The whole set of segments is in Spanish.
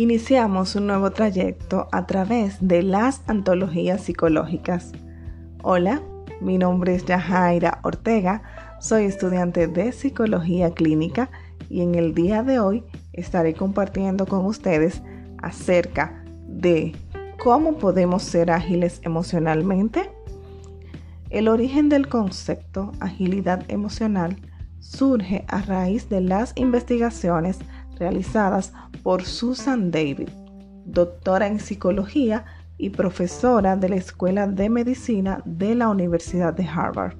Iniciamos un nuevo trayecto a través de las antologías psicológicas. Hola, mi nombre es Yajaira Ortega, soy estudiante de psicología clínica y en el día de hoy estaré compartiendo con ustedes acerca de cómo podemos ser ágiles emocionalmente. El origen del concepto agilidad emocional surge a raíz de las investigaciones realizadas por Susan David, doctora en psicología y profesora de la Escuela de Medicina de la Universidad de Harvard,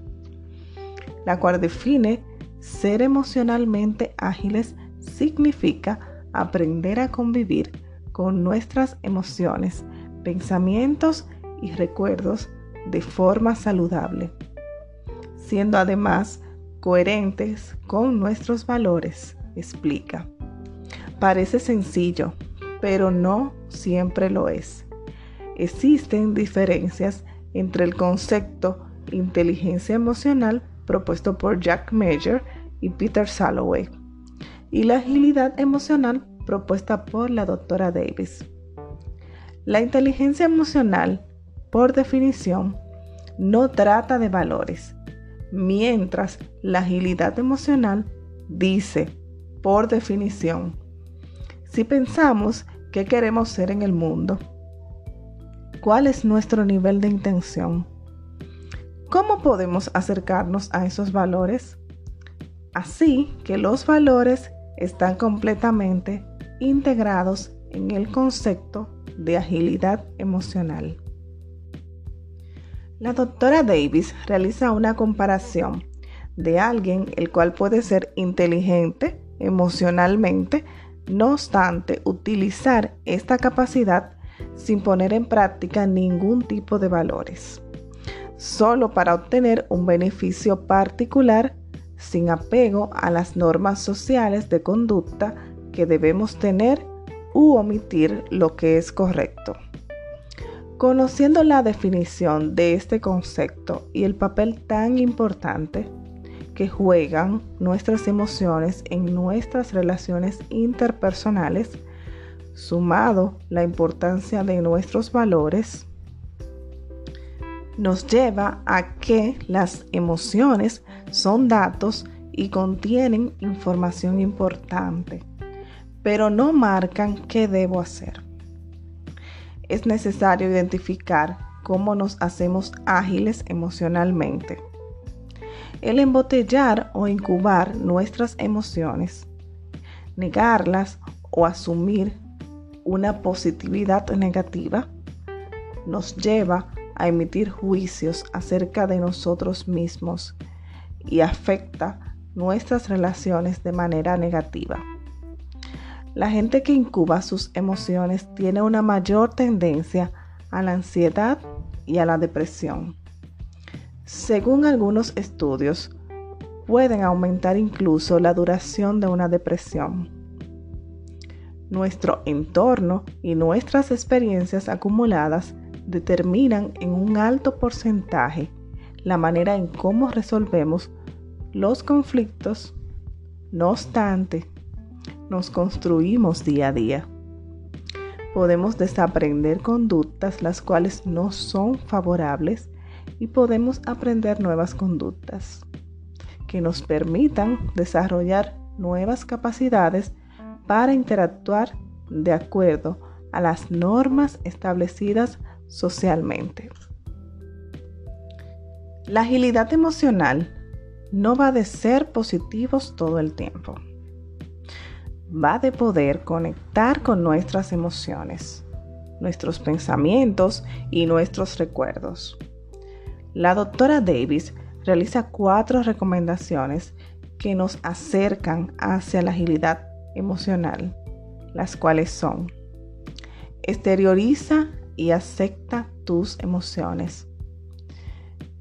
la cual define ser emocionalmente ágiles significa aprender a convivir con nuestras emociones, pensamientos y recuerdos de forma saludable, siendo además coherentes con nuestros valores, explica. Parece sencillo, pero no siempre lo es. Existen diferencias entre el concepto inteligencia emocional propuesto por Jack Major y Peter Salloway y la agilidad emocional propuesta por la doctora Davis. La inteligencia emocional, por definición, no trata de valores, mientras la agilidad emocional dice, por definición, si pensamos qué queremos ser en el mundo, cuál es nuestro nivel de intención, cómo podemos acercarnos a esos valores, así que los valores están completamente integrados en el concepto de agilidad emocional. La doctora Davis realiza una comparación de alguien el cual puede ser inteligente emocionalmente no obstante, utilizar esta capacidad sin poner en práctica ningún tipo de valores, solo para obtener un beneficio particular sin apego a las normas sociales de conducta que debemos tener u omitir lo que es correcto. Conociendo la definición de este concepto y el papel tan importante que juegan nuestras emociones en nuestras relaciones interpersonales, sumado la importancia de nuestros valores, nos lleva a que las emociones son datos y contienen información importante, pero no marcan qué debo hacer. Es necesario identificar cómo nos hacemos ágiles emocionalmente el embotellar o incubar nuestras emociones, negarlas o asumir una positividad negativa, nos lleva a emitir juicios acerca de nosotros mismos y afecta nuestras relaciones de manera negativa. La gente que incuba sus emociones tiene una mayor tendencia a la ansiedad y a la depresión según algunos estudios, pueden aumentar incluso la duración de una depresión. Nuestro entorno y nuestras experiencias acumuladas determinan en un alto porcentaje la manera en cómo resolvemos los conflictos. No obstante, nos construimos día a día. Podemos desaprender conductas las cuales no son favorables y podemos aprender nuevas conductas que nos permitan desarrollar nuevas capacidades para interactuar de acuerdo a las normas establecidas socialmente. La agilidad emocional no va de ser positivos todo el tiempo. Va de poder conectar con nuestras emociones, nuestros pensamientos y nuestros recuerdos. La doctora Davis realiza cuatro recomendaciones que nos acercan hacia la agilidad emocional, las cuales son, exterioriza y acepta tus emociones.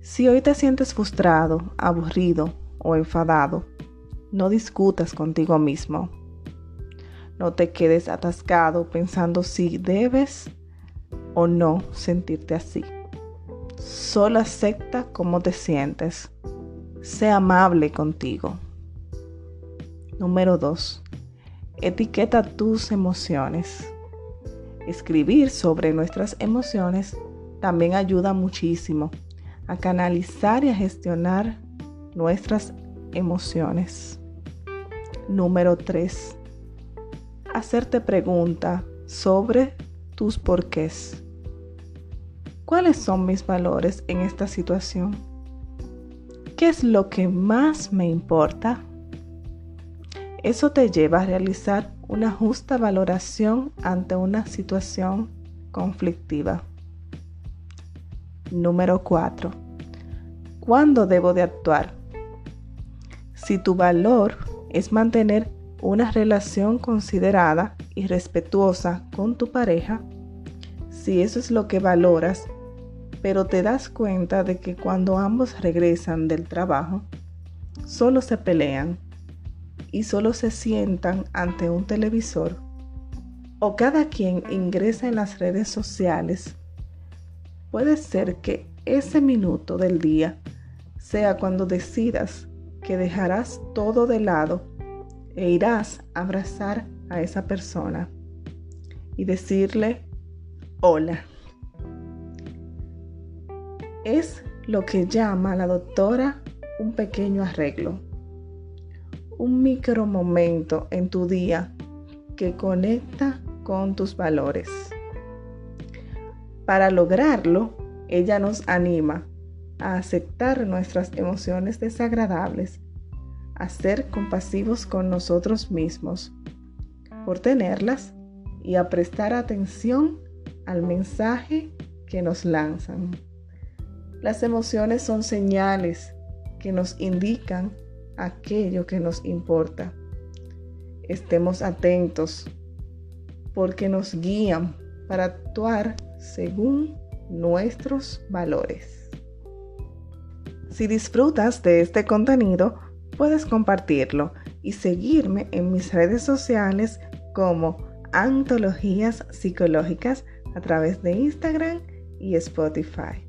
Si hoy te sientes frustrado, aburrido o enfadado, no discutas contigo mismo. No te quedes atascado pensando si debes o no sentirte así. Solo acepta cómo te sientes. Sé amable contigo. Número 2. Etiqueta tus emociones. Escribir sobre nuestras emociones también ayuda muchísimo a canalizar y a gestionar nuestras emociones. Número 3. Hacerte pregunta sobre tus porqués. ¿Cuáles son mis valores en esta situación? ¿Qué es lo que más me importa? Eso te lleva a realizar una justa valoración ante una situación conflictiva. Número 4. ¿Cuándo debo de actuar? Si tu valor es mantener una relación considerada y respetuosa con tu pareja, si eso es lo que valoras, pero te das cuenta de que cuando ambos regresan del trabajo, solo se pelean y solo se sientan ante un televisor, o cada quien ingresa en las redes sociales, puede ser que ese minuto del día sea cuando decidas que dejarás todo de lado e irás a abrazar a esa persona y decirle hola. Es lo que llama la doctora un pequeño arreglo, un micro momento en tu día que conecta con tus valores. Para lograrlo, ella nos anima a aceptar nuestras emociones desagradables, a ser compasivos con nosotros mismos por tenerlas y a prestar atención al mensaje que nos lanzan. Las emociones son señales que nos indican aquello que nos importa. Estemos atentos porque nos guían para actuar según nuestros valores. Si disfrutas de este contenido, puedes compartirlo y seguirme en mis redes sociales como Antologías Psicológicas a través de Instagram y Spotify.